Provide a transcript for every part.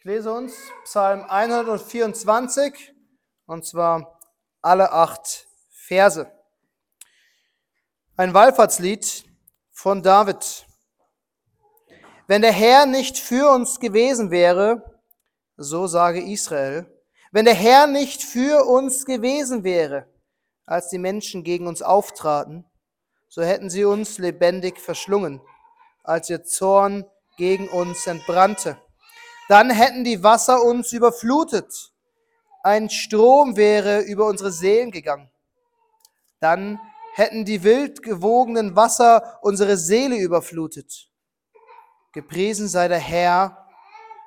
Ich lese uns Psalm 124 und zwar alle acht Verse. Ein Wallfahrtslied von David. Wenn der Herr nicht für uns gewesen wäre, so sage Israel, wenn der Herr nicht für uns gewesen wäre, als die Menschen gegen uns auftraten, so hätten sie uns lebendig verschlungen, als ihr Zorn gegen uns entbrannte. Dann hätten die Wasser uns überflutet. Ein Strom wäre über unsere Seelen gegangen. Dann hätten die wild gewogenen Wasser unsere Seele überflutet. Gepriesen sei der Herr,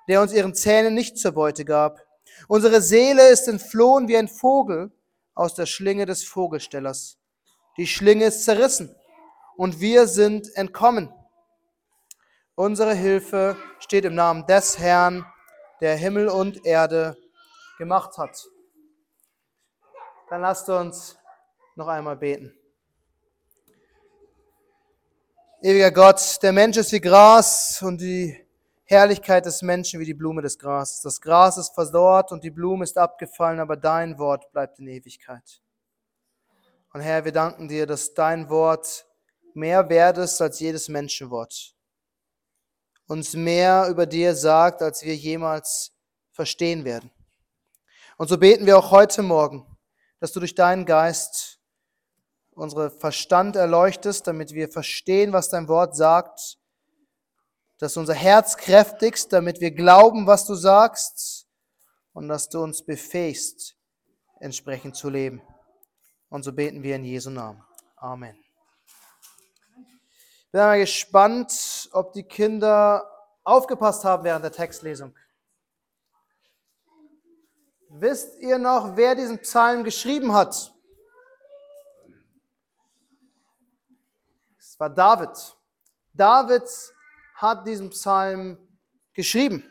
der uns ihren Zähnen nicht zur Beute gab. Unsere Seele ist entflohen wie ein Vogel aus der Schlinge des Vogelstellers. Die Schlinge ist zerrissen und wir sind entkommen. Unsere Hilfe steht im Namen des Herrn, der Himmel und Erde gemacht hat. Dann lasst uns noch einmal beten. Ewiger Gott, der Mensch ist wie Gras und die Herrlichkeit des Menschen wie die Blume des Grases. Das Gras ist verdorrt und die Blume ist abgefallen, aber dein Wort bleibt in Ewigkeit. Und Herr, wir danken dir, dass dein Wort mehr wert ist als jedes Menschenwort. Uns mehr über dir sagt, als wir jemals verstehen werden. Und so beten wir auch heute Morgen, dass du durch deinen Geist unsere Verstand erleuchtest, damit wir verstehen, was dein Wort sagt, dass du unser Herz kräftigst, damit wir glauben, was du sagst und dass du uns befähigst, entsprechend zu leben. Und so beten wir in Jesu Namen. Amen. Bin mal gespannt, ob die Kinder aufgepasst haben während der Textlesung. Wisst ihr noch, wer diesen Psalm geschrieben hat? war David. David hat diesen Psalm geschrieben.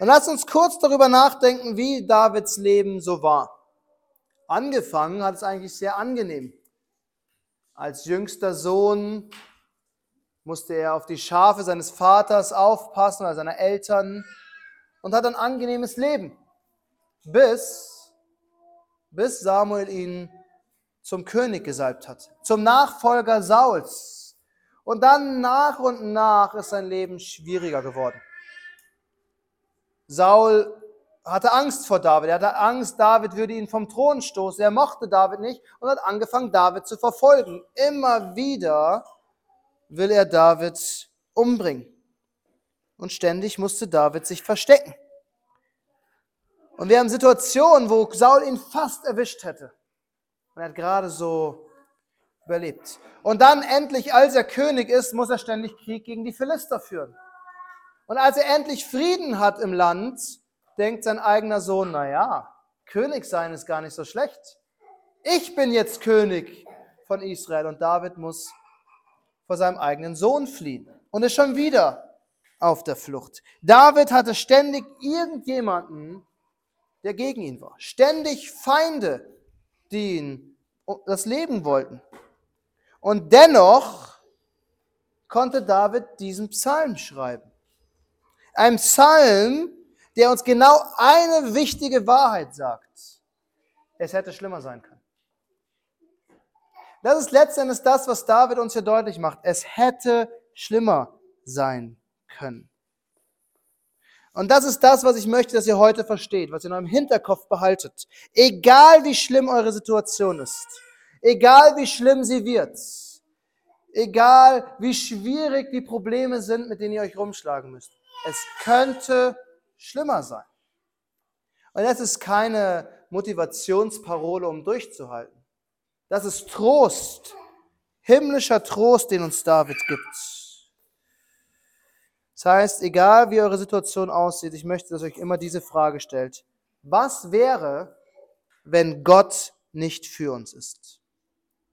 Und lass uns kurz darüber nachdenken, wie Davids Leben so war. Angefangen hat es eigentlich sehr angenehm. Als jüngster Sohn musste er auf die Schafe seines Vaters aufpassen oder seiner Eltern und hat ein angenehmes Leben, bis, bis Samuel ihn zum König gesalbt hat, zum Nachfolger Sauls. Und dann nach und nach ist sein Leben schwieriger geworden. Saul hatte Angst vor David. Er hatte Angst, David würde ihn vom Thron stoßen. Er mochte David nicht und hat angefangen, David zu verfolgen. Immer wieder will er David umbringen. Und ständig musste David sich verstecken. Und wir haben Situationen, wo Saul ihn fast erwischt hätte. Und er hat gerade so überlebt. Und dann endlich, als er König ist, muss er ständig Krieg gegen die Philister führen. Und als er endlich Frieden hat im Land, denkt sein eigener Sohn, na ja, König sein ist gar nicht so schlecht. Ich bin jetzt König von Israel und David muss vor seinem eigenen Sohn fliehen und ist schon wieder auf der Flucht. David hatte ständig irgendjemanden, der gegen ihn war. Ständig Feinde, die ihn das Leben wollten. Und dennoch konnte David diesen Psalm schreiben. Ein Psalm, der uns genau eine wichtige Wahrheit sagt. Es hätte schlimmer sein können. Das ist letztendlich das, was David uns hier deutlich macht. Es hätte schlimmer sein können. Und das ist das, was ich möchte, dass ihr heute versteht, was ihr in eurem Hinterkopf behaltet. Egal wie schlimm eure Situation ist, egal wie schlimm sie wird, egal wie schwierig die Probleme sind, mit denen ihr euch rumschlagen müsst, es könnte schlimmer sein. Und das ist keine Motivationsparole, um durchzuhalten. Das ist Trost, himmlischer Trost, den uns David gibt. Das heißt, egal wie eure Situation aussieht, ich möchte, dass euch immer diese Frage stellt. Was wäre, wenn Gott nicht für uns ist?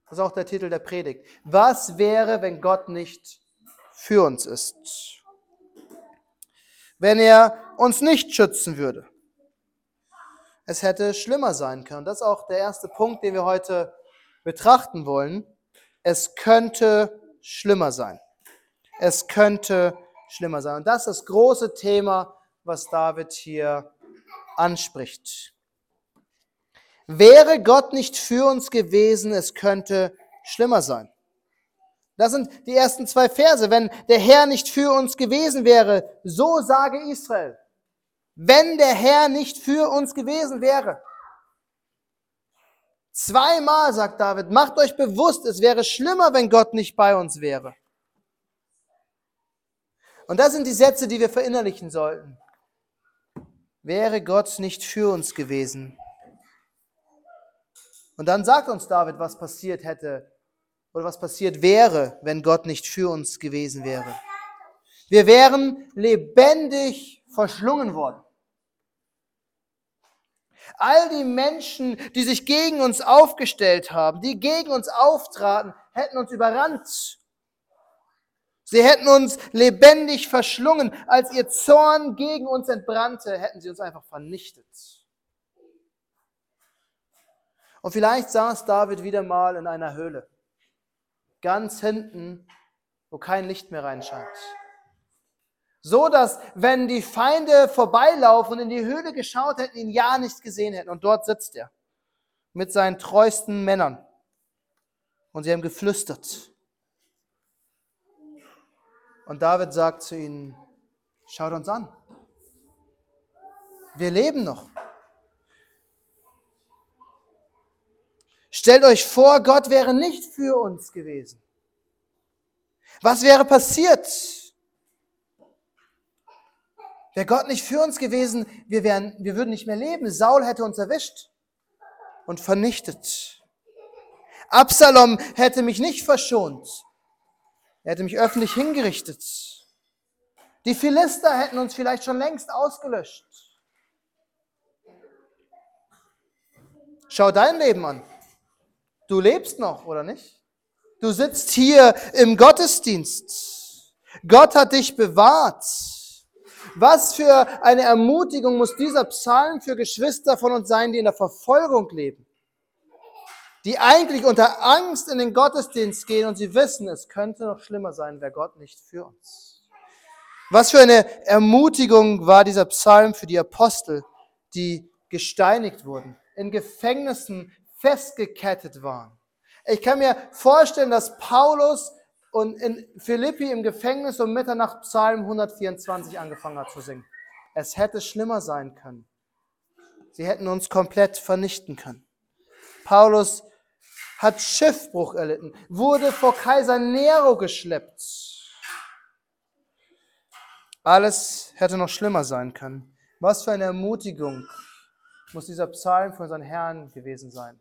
Das ist auch der Titel der Predigt. Was wäre, wenn Gott nicht für uns ist? Wenn er uns nicht schützen würde? Es hätte schlimmer sein können. Das ist auch der erste Punkt, den wir heute betrachten wollen. Es könnte schlimmer sein. Es könnte schlimmer sein. Und das ist das große Thema, was David hier anspricht. Wäre Gott nicht für uns gewesen, es könnte schlimmer sein. Das sind die ersten zwei Verse. Wenn der Herr nicht für uns gewesen wäre, so sage Israel. Wenn der Herr nicht für uns gewesen wäre. Zweimal sagt David, macht euch bewusst, es wäre schlimmer, wenn Gott nicht bei uns wäre. Und das sind die Sätze, die wir verinnerlichen sollten. Wäre Gott nicht für uns gewesen. Und dann sagt uns David, was passiert hätte oder was passiert wäre, wenn Gott nicht für uns gewesen wäre. Wir wären lebendig verschlungen worden. All die Menschen, die sich gegen uns aufgestellt haben, die gegen uns auftraten, hätten uns überrannt. Sie hätten uns lebendig verschlungen. Als ihr Zorn gegen uns entbrannte, hätten sie uns einfach vernichtet. Und vielleicht saß David wieder mal in einer Höhle, ganz hinten, wo kein Licht mehr reinscheint. So dass, wenn die Feinde vorbeilaufen und in die Höhle geschaut hätten, ihn ja nicht gesehen hätten. Und dort sitzt er mit seinen treuesten Männern. Und sie haben geflüstert. Und David sagt zu ihnen, schaut uns an. Wir leben noch. Stellt euch vor, Gott wäre nicht für uns gewesen. Was wäre passiert? Wäre Gott nicht für uns gewesen, wir, wären, wir würden nicht mehr leben. Saul hätte uns erwischt und vernichtet. Absalom hätte mich nicht verschont. Er hätte mich öffentlich hingerichtet. Die Philister hätten uns vielleicht schon längst ausgelöscht. Schau dein Leben an. Du lebst noch, oder nicht? Du sitzt hier im Gottesdienst. Gott hat dich bewahrt. Was für eine Ermutigung muss dieser Psalm für Geschwister von uns sein, die in der Verfolgung leben, die eigentlich unter Angst in den Gottesdienst gehen und sie wissen, es könnte noch schlimmer sein, wäre Gott nicht für uns. Was für eine Ermutigung war dieser Psalm für die Apostel, die gesteinigt wurden, in Gefängnissen festgekettet waren. Ich kann mir vorstellen, dass Paulus und in Philippi im Gefängnis um Mitternacht Psalm 124 angefangen hat zu singen. Es hätte schlimmer sein können. Sie hätten uns komplett vernichten können. Paulus hat Schiffbruch erlitten, wurde vor Kaiser Nero geschleppt. Alles hätte noch schlimmer sein können. Was für eine Ermutigung muss dieser Psalm für unseren Herrn gewesen sein.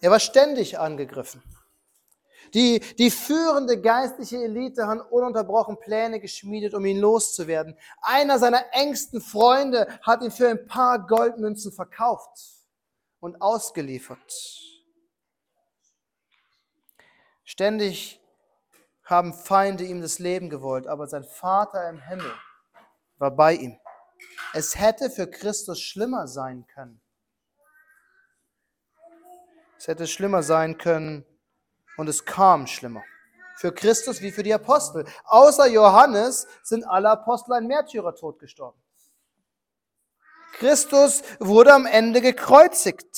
Er war ständig angegriffen. Die, die führende geistliche Elite hat ununterbrochen Pläne geschmiedet, um ihn loszuwerden. Einer seiner engsten Freunde hat ihn für ein paar Goldmünzen verkauft und ausgeliefert. Ständig haben Feinde ihm das Leben gewollt, aber sein Vater im Himmel war bei ihm. Es hätte für Christus schlimmer sein können. Es hätte schlimmer sein können und es kam schlimmer. Für Christus wie für die Apostel. Außer Johannes sind alle Apostel ein Märtyrertod gestorben. Christus wurde am Ende gekreuzigt.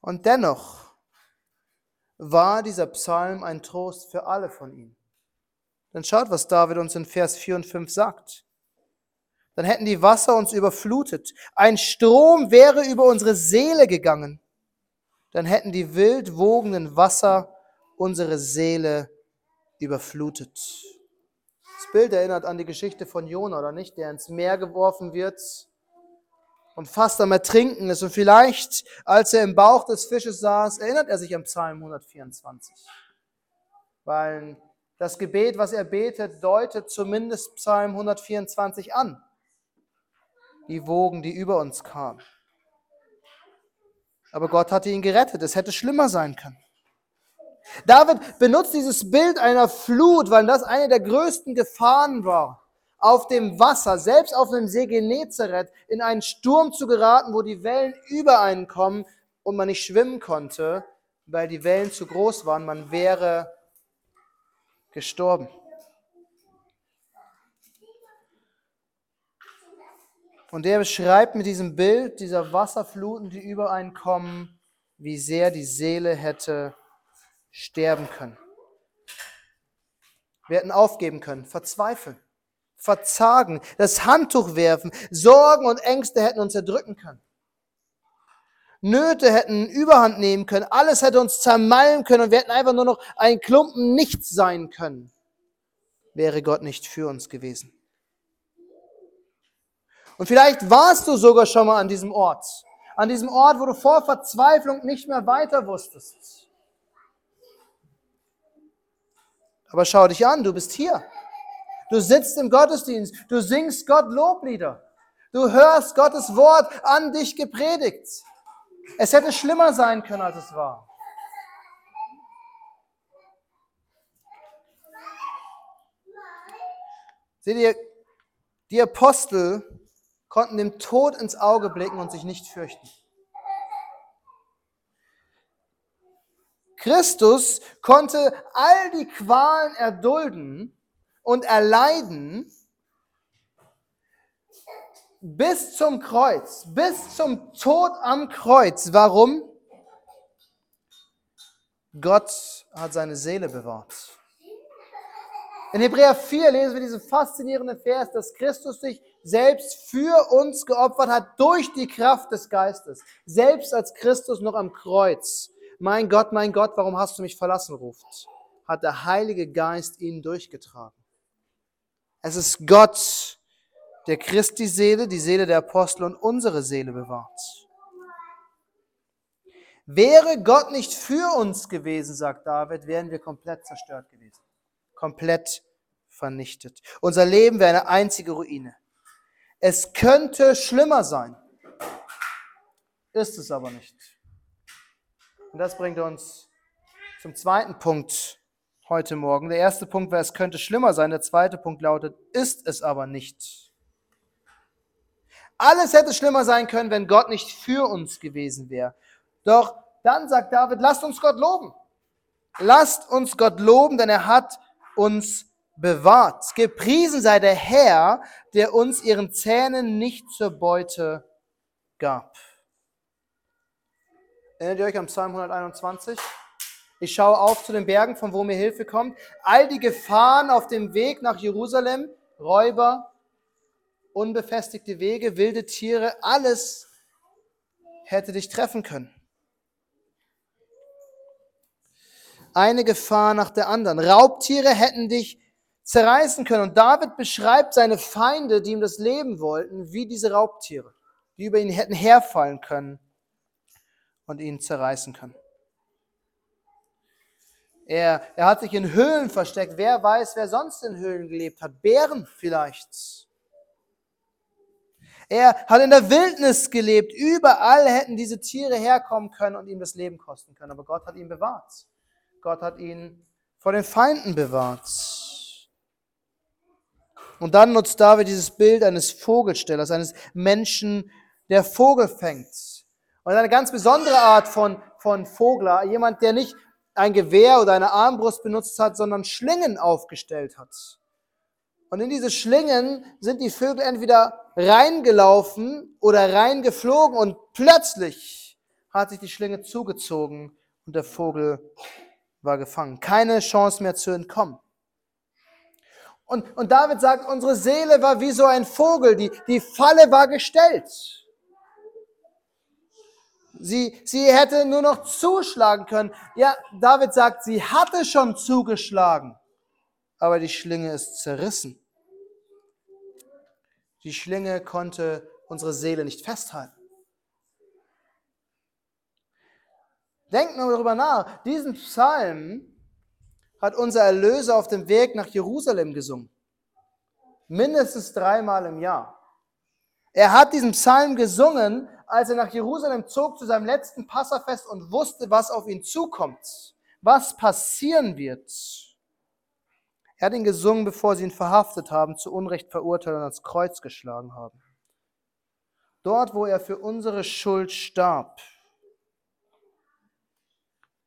Und dennoch war dieser Psalm ein Trost für alle von ihnen. Dann schaut, was David uns in Vers 4 und 5 sagt. Dann hätten die Wasser uns überflutet. Ein Strom wäre über unsere Seele gegangen dann hätten die wild wogenden Wasser unsere Seele überflutet. Das Bild erinnert an die Geschichte von Jona, oder nicht? Der ins Meer geworfen wird und fast am Ertrinken ist. Und vielleicht, als er im Bauch des Fisches saß, erinnert er sich an Psalm 124. Weil das Gebet, was er betet, deutet zumindest Psalm 124 an. Die Wogen, die über uns kamen. Aber Gott hatte ihn gerettet. Es hätte schlimmer sein können. David benutzt dieses Bild einer Flut, weil das eine der größten Gefahren war, auf dem Wasser, selbst auf dem See Genezareth, in einen Sturm zu geraten, wo die Wellen über einen kommen und man nicht schwimmen konnte, weil die Wellen zu groß waren. Man wäre gestorben. Und er beschreibt mit diesem Bild dieser Wasserfluten, die über einen kommen, wie sehr die Seele hätte sterben können. Wir hätten aufgeben können, verzweifeln, verzagen, das Handtuch werfen, Sorgen und Ängste hätten uns erdrücken können. Nöte hätten Überhand nehmen können, alles hätte uns zermalmen können und wir hätten einfach nur noch ein Klumpen nichts sein können, wäre Gott nicht für uns gewesen. Und vielleicht warst du sogar schon mal an diesem Ort, an diesem Ort, wo du vor Verzweiflung nicht mehr weiter wusstest. Aber schau dich an, du bist hier. Du sitzt im Gottesdienst, du singst Gott Loblieder. Du hörst Gottes Wort an dich gepredigt. Es hätte schlimmer sein können, als es war. Seht ihr, die Apostel konnten dem Tod ins Auge blicken und sich nicht fürchten. Christus konnte all die Qualen erdulden und erleiden bis zum Kreuz, bis zum Tod am Kreuz. Warum? Gott hat seine Seele bewahrt. In Hebräer 4 lesen wir diesen faszinierenden Vers, dass Christus sich selbst für uns geopfert hat durch die Kraft des Geistes. Selbst als Christus noch am Kreuz, mein Gott, mein Gott, warum hast du mich verlassen, ruft, hat der Heilige Geist ihn durchgetragen. Es ist Gott, der Christi Seele, die Seele der Apostel und unsere Seele bewahrt. Wäre Gott nicht für uns gewesen, sagt David, wären wir komplett zerstört gewesen. Komplett vernichtet. Unser Leben wäre eine einzige Ruine. Es könnte schlimmer sein. Ist es aber nicht. Und das bringt uns zum zweiten Punkt heute Morgen. Der erste Punkt war, es könnte schlimmer sein. Der zweite Punkt lautet, ist es aber nicht. Alles hätte schlimmer sein können, wenn Gott nicht für uns gewesen wäre. Doch dann sagt David, lasst uns Gott loben. Lasst uns Gott loben, denn er hat uns bewahrt. Gepriesen sei der Herr, der uns ihren Zähnen nicht zur Beute gab. Erinnert ihr euch am Psalm 121? Ich schaue auf zu den Bergen, von wo mir Hilfe kommt. All die Gefahren auf dem Weg nach Jerusalem, Räuber, unbefestigte Wege, wilde Tiere, alles hätte dich treffen können. Eine Gefahr nach der anderen. Raubtiere hätten dich zerreißen können. Und David beschreibt seine Feinde, die ihm das Leben wollten, wie diese Raubtiere, die über ihn hätten herfallen können und ihn zerreißen können. Er, er hat sich in Höhlen versteckt. Wer weiß, wer sonst in Höhlen gelebt hat? Bären vielleicht. Er hat in der Wildnis gelebt. Überall hätten diese Tiere herkommen können und ihm das Leben kosten können. Aber Gott hat ihn bewahrt. Gott hat ihn vor den Feinden bewahrt. Und dann nutzt David dieses Bild eines Vogelstellers, eines Menschen, der Vogel fängt. Und eine ganz besondere Art von, von Vogler, jemand, der nicht ein Gewehr oder eine Armbrust benutzt hat, sondern Schlingen aufgestellt hat. Und in diese Schlingen sind die Vögel entweder reingelaufen oder reingeflogen und plötzlich hat sich die Schlinge zugezogen und der Vogel war gefangen. Keine Chance mehr zu entkommen. Und, und David sagt, unsere Seele war wie so ein Vogel, die, die Falle war gestellt. Sie, sie hätte nur noch zuschlagen können. Ja, David sagt, sie hatte schon zugeschlagen, aber die Schlinge ist zerrissen. Die Schlinge konnte unsere Seele nicht festhalten. Denkt mal darüber nach. Diesen Psalm hat unser Erlöser auf dem Weg nach Jerusalem gesungen. Mindestens dreimal im Jahr. Er hat diesen Psalm gesungen, als er nach Jerusalem zog zu seinem letzten Passafest und wusste, was auf ihn zukommt, was passieren wird. Er hat ihn gesungen, bevor sie ihn verhaftet haben, zu Unrecht verurteilt und ans Kreuz geschlagen haben. Dort, wo er für unsere Schuld starb.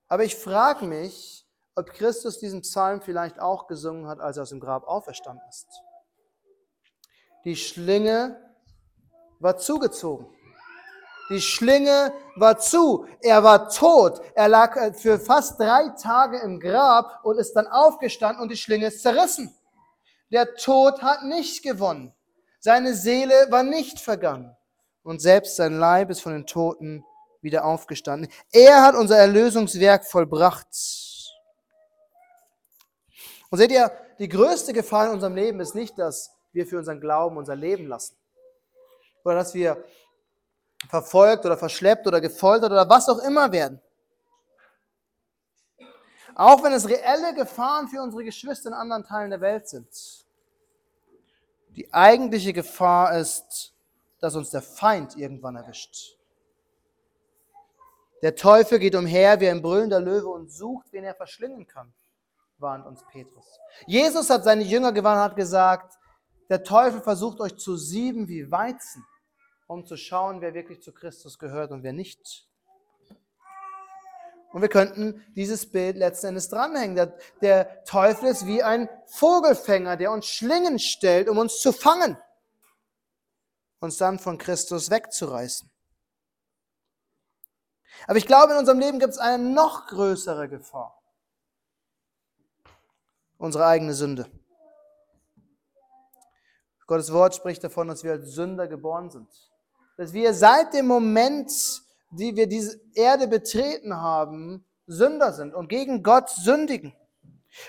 Aber ich frage mich, ob Christus diesen Psalm vielleicht auch gesungen hat, als er aus dem Grab auferstanden ist. Die Schlinge war zugezogen. Die Schlinge war zu. Er war tot. Er lag äh, für fast drei Tage im Grab und ist dann aufgestanden und die Schlinge ist zerrissen. Der Tod hat nicht gewonnen. Seine Seele war nicht vergangen. Und selbst sein Leib ist von den Toten wieder aufgestanden. Er hat unser Erlösungswerk vollbracht. Und seht ihr, die größte Gefahr in unserem Leben ist nicht, dass wir für unseren Glauben unser Leben lassen. Oder dass wir verfolgt oder verschleppt oder gefoltert oder was auch immer werden. Auch wenn es reelle Gefahren für unsere Geschwister in anderen Teilen der Welt sind. Die eigentliche Gefahr ist, dass uns der Feind irgendwann erwischt. Der Teufel geht umher wie ein brüllender Löwe und sucht, wen er verschlingen kann, warnt uns Petrus. Jesus hat seine Jünger gewarnt, hat gesagt, der Teufel versucht euch zu sieben wie Weizen um zu schauen, wer wirklich zu Christus gehört und wer nicht. Und wir könnten dieses Bild letzten Endes dranhängen. Der, der Teufel ist wie ein Vogelfänger, der uns Schlingen stellt, um uns zu fangen, uns dann von Christus wegzureißen. Aber ich glaube, in unserem Leben gibt es eine noch größere Gefahr. Unsere eigene Sünde. Gottes Wort spricht davon, dass wir als Sünder geboren sind dass wir seit dem Moment, die wir diese Erde betreten haben, Sünder sind und gegen Gott sündigen.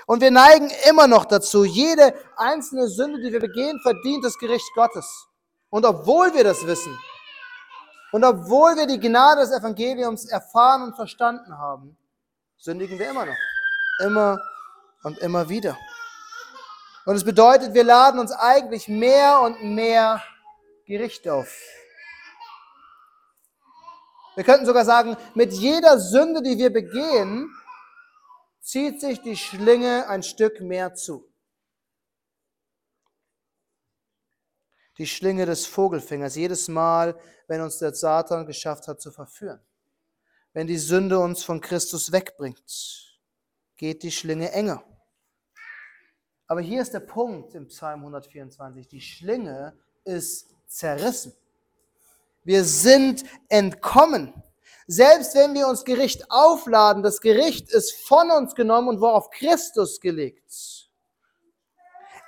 Und wir neigen immer noch dazu, jede einzelne Sünde, die wir begehen, verdient das Gericht Gottes. Und obwohl wir das wissen und obwohl wir die Gnade des Evangeliums erfahren und verstanden haben, sündigen wir immer noch. Immer und immer wieder. Und es bedeutet, wir laden uns eigentlich mehr und mehr Gericht auf. Wir könnten sogar sagen, mit jeder Sünde, die wir begehen, zieht sich die Schlinge ein Stück mehr zu. Die Schlinge des Vogelfängers, jedes Mal, wenn uns der Satan geschafft hat zu verführen. Wenn die Sünde uns von Christus wegbringt, geht die Schlinge enger. Aber hier ist der Punkt im Psalm 124. Die Schlinge ist zerrissen. Wir sind entkommen. Selbst wenn wir uns Gericht aufladen, das Gericht ist von uns genommen und wurde auf Christus gelegt.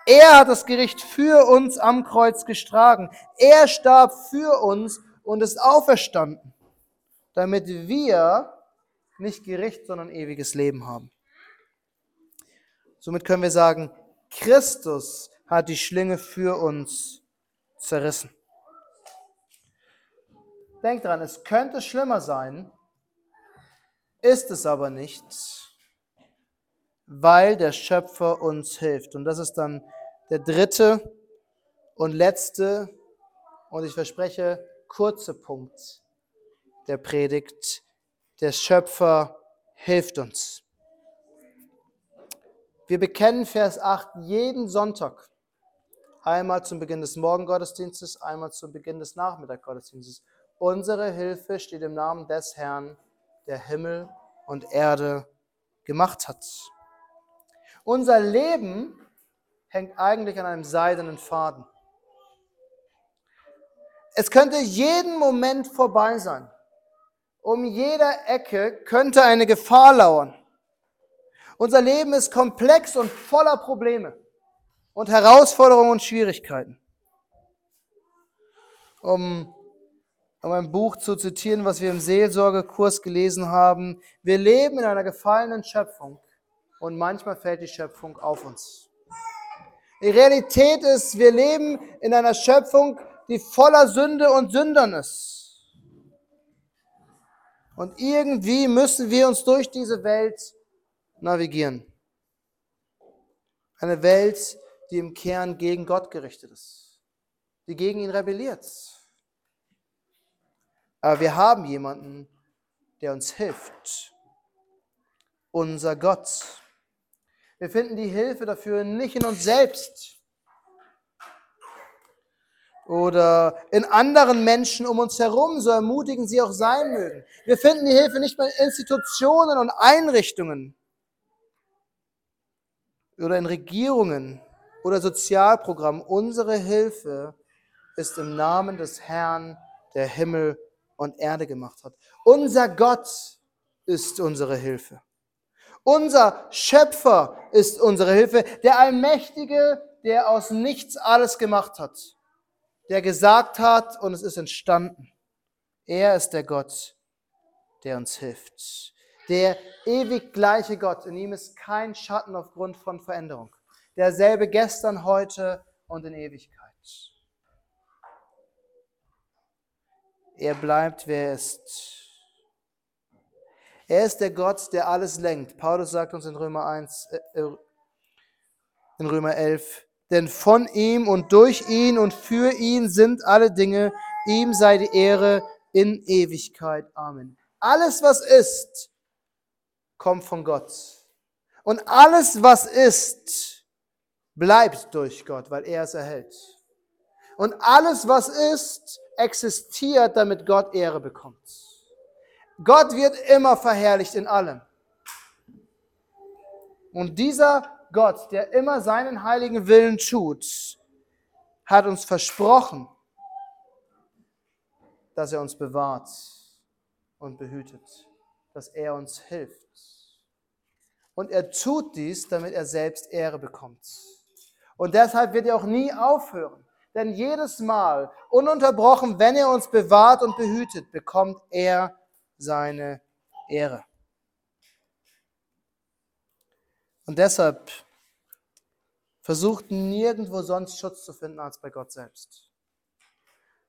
Er hat das Gericht für uns am Kreuz gestragen. Er starb für uns und ist auferstanden, damit wir nicht Gericht, sondern ewiges Leben haben. Somit können wir sagen, Christus hat die Schlinge für uns zerrissen. Denkt dran, es könnte schlimmer sein, ist es aber nicht, weil der Schöpfer uns hilft. Und das ist dann der dritte und letzte und ich verspreche kurze Punkt der Predigt. Der Schöpfer hilft uns. Wir bekennen Vers 8 jeden Sonntag. Einmal zum Beginn des Morgengottesdienstes, einmal zum Beginn des Nachmittaggottesdienstes. Unsere Hilfe steht im Namen des Herrn, der Himmel und Erde gemacht hat. Unser Leben hängt eigentlich an einem seidenen Faden. Es könnte jeden Moment vorbei sein. Um jeder Ecke könnte eine Gefahr lauern. Unser Leben ist komplex und voller Probleme und Herausforderungen und Schwierigkeiten. Um um ein Buch zu zitieren, was wir im Seelsorgekurs gelesen haben. Wir leben in einer gefallenen Schöpfung und manchmal fällt die Schöpfung auf uns. Die Realität ist, wir leben in einer Schöpfung, die voller Sünde und Sündern ist. Und irgendwie müssen wir uns durch diese Welt navigieren. Eine Welt, die im Kern gegen Gott gerichtet ist, die gegen ihn rebelliert. Aber wir haben jemanden, der uns hilft. Unser Gott. Wir finden die Hilfe dafür nicht in uns selbst oder in anderen Menschen um uns herum, so ermutigen sie auch sein mögen. Wir finden die Hilfe nicht bei Institutionen und Einrichtungen, oder in Regierungen oder Sozialprogrammen. Unsere Hilfe ist im Namen des Herrn, der Himmel und Erde gemacht hat. Unser Gott ist unsere Hilfe. Unser Schöpfer ist unsere Hilfe, der Allmächtige, der aus nichts alles gemacht hat, der gesagt hat und es ist entstanden. Er ist der Gott, der uns hilft. Der ewig gleiche Gott, in ihm ist kein Schatten aufgrund von Veränderung. Derselbe gestern, heute und in Ewigkeit. Er bleibt, wer er ist. Er ist der Gott, der alles lenkt. Paulus sagt uns in Römer 1, äh, äh, in Römer 11, denn von ihm und durch ihn und für ihn sind alle Dinge, ihm sei die Ehre in Ewigkeit. Amen. Alles, was ist, kommt von Gott. Und alles, was ist, bleibt durch Gott, weil er es erhält. Und alles, was ist, existiert, damit Gott Ehre bekommt. Gott wird immer verherrlicht in allem. Und dieser Gott, der immer seinen heiligen Willen tut, hat uns versprochen, dass er uns bewahrt und behütet, dass er uns hilft. Und er tut dies, damit er selbst Ehre bekommt. Und deshalb wird er auch nie aufhören. Denn jedes Mal, ununterbrochen, wenn er uns bewahrt und behütet, bekommt er seine Ehre. Und deshalb versucht nirgendwo sonst Schutz zu finden als bei Gott selbst.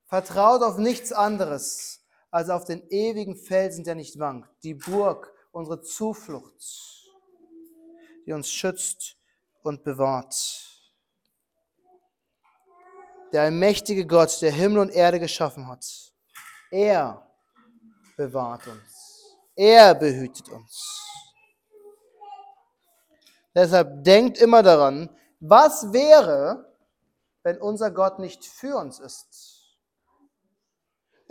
Vertraut auf nichts anderes als auf den ewigen Felsen, der nicht wankt, die Burg, unsere Zuflucht, die uns schützt und bewahrt. Der allmächtige Gott, der Himmel und Erde geschaffen hat, er bewahrt uns. Er behütet uns. Deshalb denkt immer daran, was wäre, wenn unser Gott nicht für uns ist?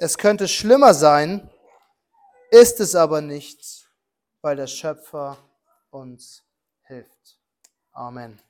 Es könnte schlimmer sein, ist es aber nicht, weil der Schöpfer uns hilft. Amen.